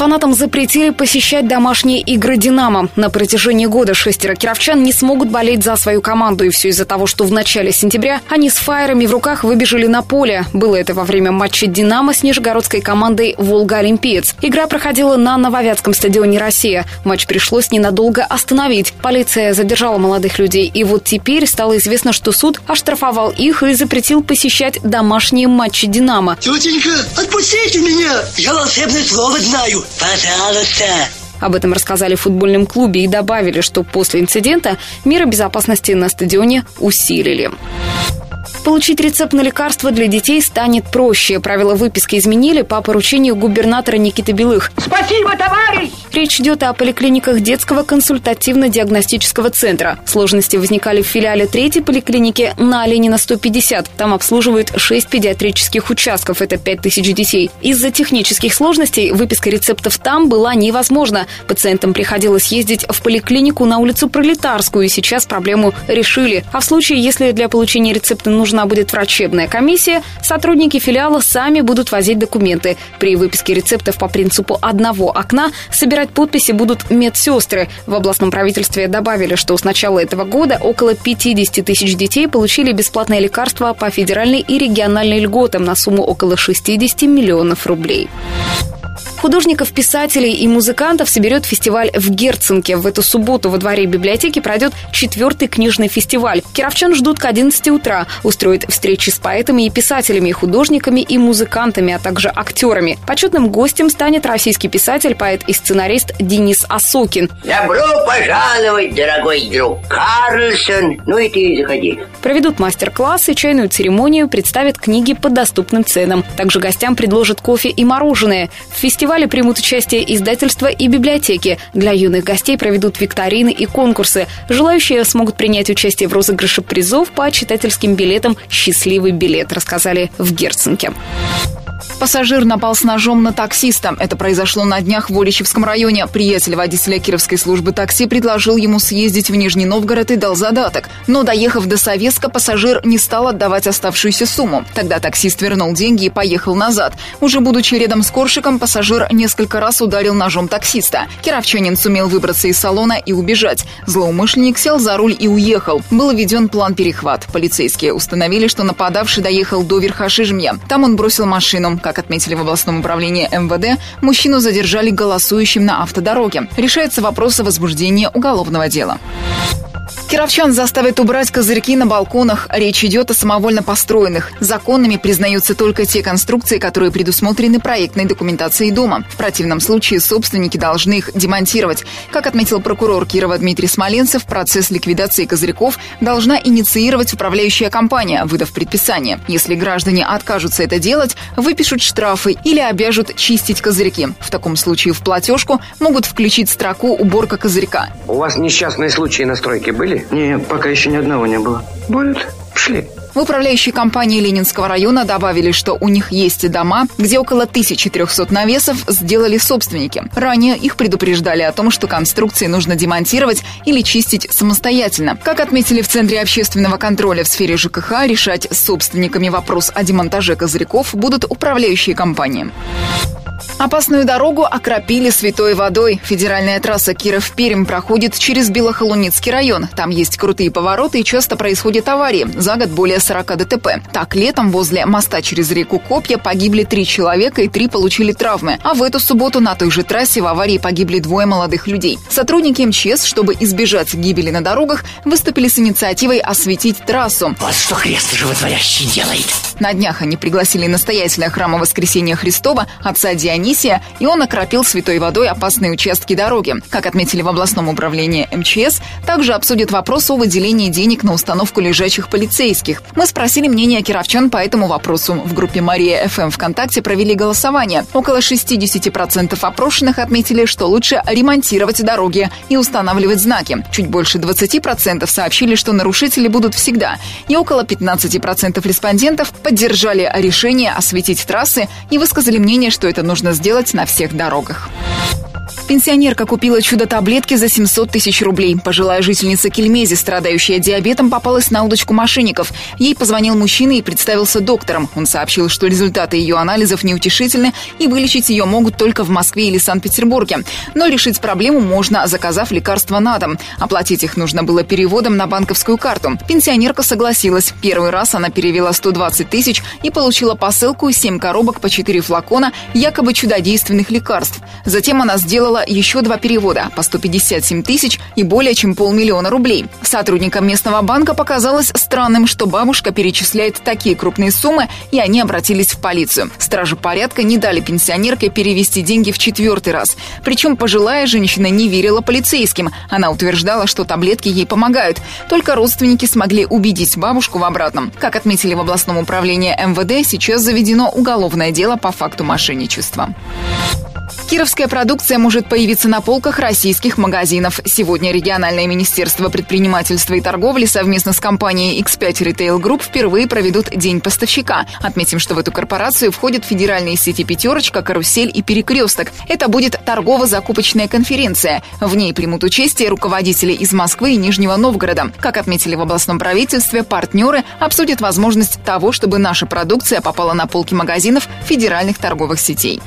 Фанатам запретили посещать домашние игры «Динамо». На протяжении года шестеро кировчан не смогут болеть за свою команду. И все из-за того, что в начале сентября они с фаерами в руках выбежали на поле. Было это во время матча «Динамо» с нижегородской командой «Волга-Олимпиец». Игра проходила на Нововятском стадионе «Россия». Матч пришлось ненадолго остановить. Полиция задержала молодых людей. И вот теперь стало известно, что суд оштрафовал их и запретил посещать домашние матчи «Динамо». Тетенька, отпустите меня! Я волшебное слово знаю. Пожалуйста. Об этом рассказали в футбольном клубе и добавили, что после инцидента меры безопасности на стадионе усилили. Получить рецепт на лекарство для детей станет проще. Правила выписки изменили по поручению губернатора Никиты Белых. Спасибо, товарищ! Речь идет о поликлиниках детского консультативно-диагностического центра. Сложности возникали в филиале третьей поликлиники на Ленина 150. Там обслуживают 6 педиатрических участков, это 5000 детей. Из-за технических сложностей выписка рецептов там была невозможна. Пациентам приходилось ездить в поликлинику на улицу Пролетарскую, и сейчас проблему решили. А в случае, если для получения рецепта нужна будет врачебная комиссия, сотрудники филиала сами будут возить документы. При выписке рецептов по принципу одного окна собирать Собирать подписи будут медсестры. В областном правительстве добавили, что с начала этого года около 50 тысяч детей получили бесплатное лекарство по федеральной и региональной льготам на сумму около 60 миллионов рублей. Художников, писателей и музыкантов соберет фестиваль в Герценке. В эту субботу во дворе библиотеки пройдет четвертый книжный фестиваль. Кировчан ждут к 11 утра. Устроит встречи с поэтами и писателями, художниками и музыкантами, а также актерами. Почетным гостем станет российский писатель, поэт и сценарист Денис Осокин. Добро пожаловать, дорогой друг Карлсон. Ну и ты заходи. Проведут мастер-классы, чайную церемонию, представят книги по доступным ценам. Также гостям предложат кофе и мороженое. В фестивале фестивале примут участие издательства и библиотеки. Для юных гостей проведут викторины и конкурсы. Желающие смогут принять участие в розыгрыше призов по читательским билетам «Счастливый билет», рассказали в Герценке. Пассажир напал с ножом на таксиста. Это произошло на днях в Воличевском районе. Приятель водителя Кировской службы такси предложил ему съездить в Нижний Новгород и дал задаток. Но, доехав до Советска, пассажир не стал отдавать оставшуюся сумму. Тогда таксист вернул деньги и поехал назад. Уже будучи рядом с Коршиком, пассажир несколько раз ударил ножом таксиста. Кировчанин сумел выбраться из салона и убежать. Злоумышленник сел за руль и уехал. Был введен план перехват. Полицейские установили, что нападавший доехал до Верхошижмья. Там он бросил машину. Как отметили в областном управлении МВД, мужчину задержали голосующим на автодороге. Решается вопрос о возбуждении уголовного дела. Кировчан заставят убрать козырьки на балконах. Речь идет о самовольно построенных. Законными признаются только те конструкции, которые предусмотрены проектной документацией дома. В противном случае собственники должны их демонтировать. Как отметил прокурор Кирова Дмитрий Смоленцев, процесс ликвидации козырьков должна инициировать управляющая компания, выдав предписание. Если граждане откажутся это делать, выпишут штрафы или обяжут чистить козырьки. В таком случае в платежку могут включить строку «уборка козырька». У вас несчастные случаи на стройке были? Нет, пока еще ни одного не было. Будут? Шли. В управляющей компании Ленинского района добавили, что у них есть дома, где около 1300 навесов сделали собственники. Ранее их предупреждали о том, что конструкции нужно демонтировать или чистить самостоятельно. Как отметили в Центре общественного контроля в сфере ЖКХ, решать с собственниками вопрос о демонтаже козырьков будут управляющие компании. Опасную дорогу окропили святой водой. Федеральная трасса Киров-Пермь проходит через Белохолуницкий район. Там есть крутые повороты и часто происходят аварии. За год более 40 ДТП. Так, летом возле моста через реку Копья погибли три человека и три получили травмы. А в эту субботу на той же трассе в аварии погибли двое молодых людей. Сотрудники МЧС, чтобы избежать гибели на дорогах, выступили с инициативой осветить трассу. Вот что Христ животворящий делает. На днях они пригласили настоятеля храма Воскресения Христова, отца Дионисия, и он окропил святой водой опасные участки дороги. Как отметили в областном управлении МЧС, также обсудят вопрос о выделении денег на установку лежачих полицейских. Мы спросили мнение кировчан по этому вопросу. В группе Мария ФМ ВКонтакте провели голосование. Около 60% опрошенных отметили, что лучше ремонтировать дороги и устанавливать знаки. Чуть больше 20% сообщили, что нарушители будут всегда. И около 15% респондентов поддержали решение осветить трассы и высказали мнение, что это нужно сделать на всех дорогах. Пенсионерка купила чудо-таблетки за 700 тысяч рублей. Пожилая жительница Кельмези, страдающая диабетом, попалась на удочку мошенников. Ей позвонил мужчина и представился доктором. Он сообщил, что результаты ее анализов неутешительны и вылечить ее могут только в Москве или Санкт-Петербурге. Но решить проблему можно, заказав лекарства на дом. Оплатить их нужно было переводом на банковскую карту. Пенсионерка согласилась. Первый раз она перевела 120 тысяч и получила посылку 7 коробок по 4 флакона якобы чудодейственных лекарств. Затем она сделала еще два перевода по 157 тысяч и более чем полмиллиона рублей. Сотрудникам местного банка показалось странным, что бабушка перечисляет такие крупные суммы, и они обратились в полицию. Стражи порядка не дали пенсионерке перевести деньги в четвертый раз. Причем пожилая женщина не верила полицейским. Она утверждала, что таблетки ей помогают. Только родственники смогли убедить бабушку в обратном. Как отметили в областном управлении МВД, сейчас заведено уголовное дело по факту мошенничества. Кировская продукция может появиться на полках российских магазинов. Сегодня региональное министерство предпринимательства и торговли совместно с компанией X5 Retail Group впервые проведут День поставщика. Отметим, что в эту корпорацию входят федеральные сети «Пятерочка», «Карусель» и «Перекресток». Это будет торгово-закупочная конференция. В ней примут участие руководители из Москвы и Нижнего Новгорода. Как отметили в областном правительстве, партнеры обсудят возможность того, чтобы наша продукция попала на полки магазинов федеральных торговых сетей.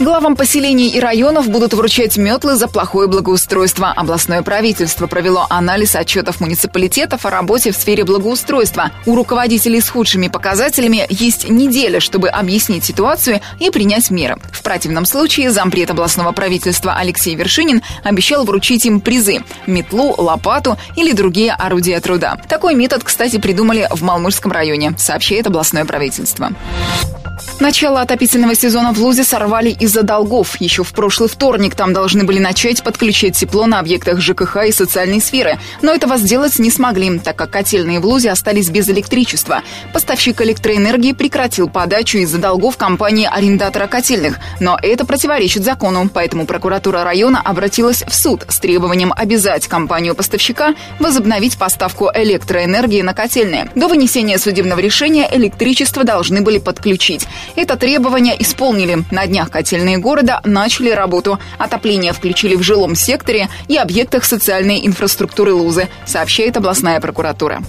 Главам поселений и районов будут вручать метлы за плохое благоустройство. Областное правительство провело анализ отчетов муниципалитетов о работе в сфере благоустройства. У руководителей с худшими показателями есть неделя, чтобы объяснить ситуацию и принять меры. В противном случае зампред областного правительства Алексей Вершинин обещал вручить им призы – метлу, лопату или другие орудия труда. Такой метод, кстати, придумали в Малмышском районе, сообщает областное правительство. Начало отопительного сезона в Лузе сорвали из-за долгов. Еще в прошлый вторник там должны были начать подключать тепло на объектах ЖКХ и социальной сферы. Но этого сделать не смогли, так как котельные в Лузе остались без электричества. Поставщик электроэнергии прекратил подачу из-за долгов компании арендатора котельных. Но это противоречит закону, поэтому прокуратура района обратилась в суд с требованием обязать компанию-поставщика возобновить поставку электроэнергии на котельные. До вынесения судебного решения электричество должны были подключить. Это требование исполнили. На днях котельные города начали работу. Отопление включили в жилом секторе и объектах социальной инфраструктуры Лузы, сообщает областная прокуратура.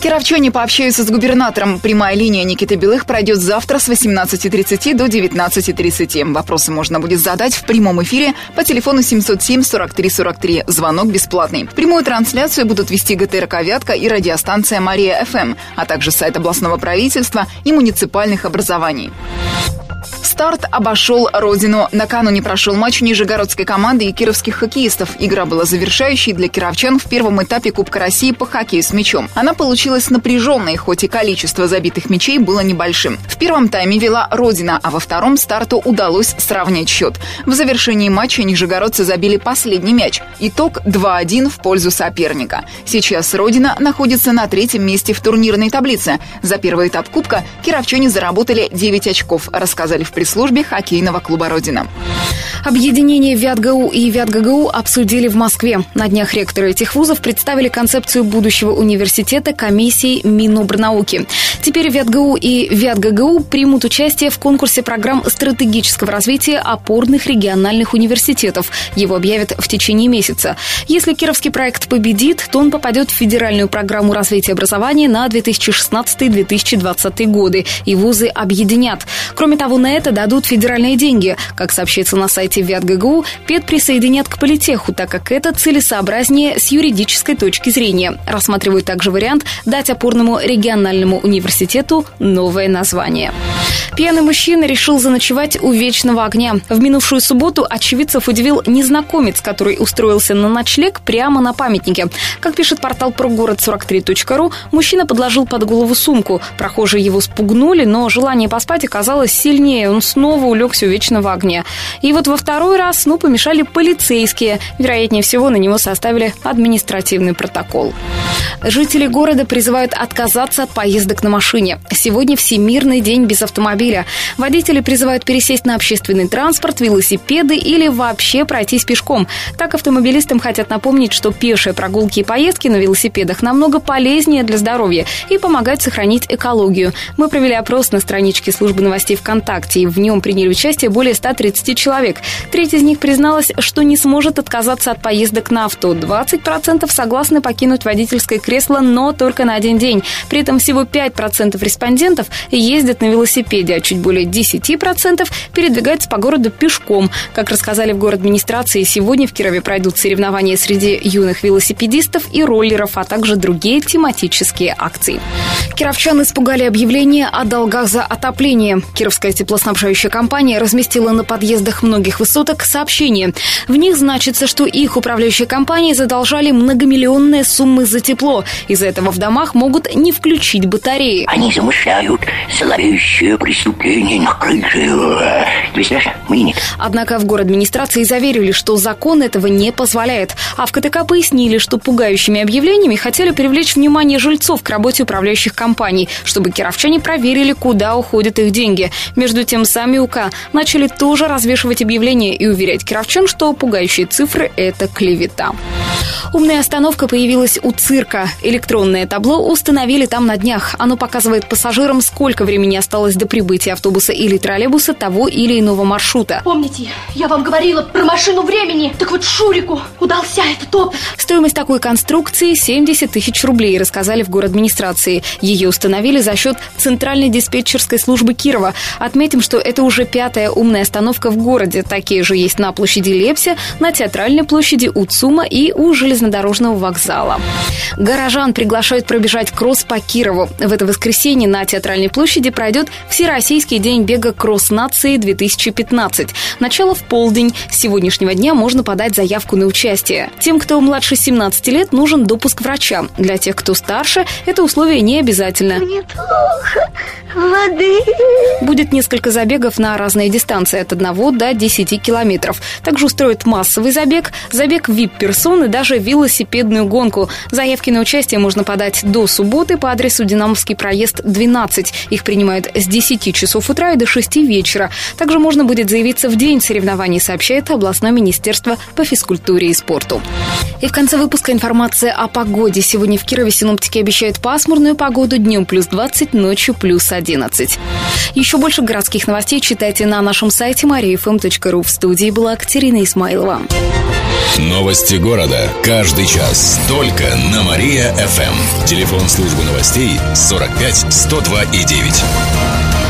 Кировчане пообщаются с губернатором. Прямая линия Никиты Белых пройдет завтра с 18.30 до 19.30. Вопросы можно будет задать в прямом эфире по телефону 707 43 43. Звонок бесплатный. Прямую трансляцию будут вести ГТРК «Вятка» и радиостанция «Мария ФМ», а также сайт областного правительства и муниципальных образований. Старт обошел родину. Накануне прошел матч нижегородской команды и кировских хоккеистов. Игра была завершающей для кировчан в первом этапе Кубка России по хоккею с мячом. Она получилась напряженной, хоть и количество забитых мячей было небольшим. В первом тайме вела Родина, а во втором старту удалось сравнять счет. В завершении матча нижегородцы забили последний мяч. Итог 2-1 в пользу соперника. Сейчас Родина находится на третьем месте в турнирной таблице. За первый этап Кубка кировчане заработали 9 очков, рассказали в пресс-службе хоккейного клуба «Родина». Объединение ВятГУ и ВятГГУ обсудили в Москве. На днях ректоры этих вузов представили концепцию будущего университета комиссии Минобрнауки. Теперь ВятГУ и ВятГГУ примут участие в конкурсе программ стратегического развития опорных региональных университетов. Его объявят в течение месяца. Если кировский проект победит, то он попадет в федеральную программу развития образования на 2016-2020 годы, и вузы объединят. Кроме того, на это дадут федеральные деньги. Как сообщается на сайте ВятГГУ, ПЕД присоединят к политеху, так как это целесообразнее с юридической точки зрения. Рассматривают также вариант дать опорному региональному университету новое название. Пьяный мужчина решил заночевать у вечного огня. В минувшую субботу очевидцев удивил незнакомец, который устроился на ночлег прямо на памятнике. Как пишет портал прогород43.ру, мужчина подложил под голову сумку. Прохожие его спугнули, но желание поспать оказалось сильнее. Он снова улегся у вечного огня. И вот во второй раз сну помешали полицейские. Вероятнее всего, на него составили административный протокол. Жители города призывают отказаться от поездок на машине. Сегодня Всемирный день без автомобиля. Водители призывают пересесть на общественный транспорт, велосипеды или вообще пройтись пешком. Так автомобилистам хотят напомнить, что пешие прогулки и поездки на велосипедах намного полезнее для здоровья и помогают сохранить экологию. Мы провели опрос на страничке службы новостей ВКонтакте. мероприятий. В нем приняли участие более 130 человек. Треть из них призналась, что не сможет отказаться от поездок на авто. 20% согласны покинуть водительское кресло, но только на один день. При этом всего 5% респондентов ездят на велосипеде, а чуть более 10% передвигаются по городу пешком. Как рассказали в город администрации, сегодня в Кирове пройдут соревнования среди юных велосипедистов и роллеров, а также другие тематические акции. Кировчан испугали объявление о долгах за отопление. Кировская теплоснабжающая компания разместила на подъездах многих высоток сообщение. В них значится, что их управляющая компания задолжали многомиллионные суммы за тепло. Из-за этого в домах могут не включить батареи. Они замышляют зловещее преступление на крыше. Нет. Однако в город администрации заверили, что закон этого не позволяет. А в КТК пояснили, что пугающими объявлениями хотели привлечь внимание жильцов к работе управляющих компаний, чтобы кировчане проверили, куда уходят их деньги. Между тем, сами УК начали тоже развешивать объявления и уверять кировчан, что пугающие цифры – это клевета. Умная остановка появилась у цирка. Электронное табло установили там на днях. Оно показывает пассажирам, сколько времени осталось до прибытия автобуса или троллейбуса того или иного маршрута. Помните, я вам говорила про машину времени? Так вот Шурику удался этот опыт. Стоимость такой конструкции 70 тысяч рублей, рассказали в город администрации. Ее установили за счет Центральной диспетчерской службы Кирова. Отметим, что это уже пятая умная остановка в городе. Такие же есть на площади Лепся, на Театральной площади у ЦУМа и у железнодорожного вокзала. Горожан приглашают пробежать кросс по Кирову. В это воскресенье на Театральной площади пройдет Всероссийский день бега кросс нации 2015. Начало в полдень. С сегодняшнего дня можно подать заявку на участие. Тем, кто младше 17 лет, нужен допуск врача. Для тех, кто старше, это условие не обязательно. Мне плохо. Воды. Будет несколько забегов на разные дистанции от 1 до 10 километров. Также устроят массовый забег, забег VIP-персон и даже велосипедную гонку. Заявки на участие можно подать до субботы по адресу Динамовский проезд 12. Их принимают с 10 часов утра и до 6 вечера. Также можно будет заявиться в день соревнований, сообщает областное министерство по физкультуре и спорту. И в конце выпуска информация о погоде. Сегодня в Кирове синоптики обещают пасмурную погоду днем плюс 20, ночью плюс 11. Еще больше городских новостей читайте на нашем сайте mariafm.ru. В студии была Катерина Исмайлова. Новости города. Каждый час. Только на Мария-ФМ. Телефон службы новостей 45 102 и 9.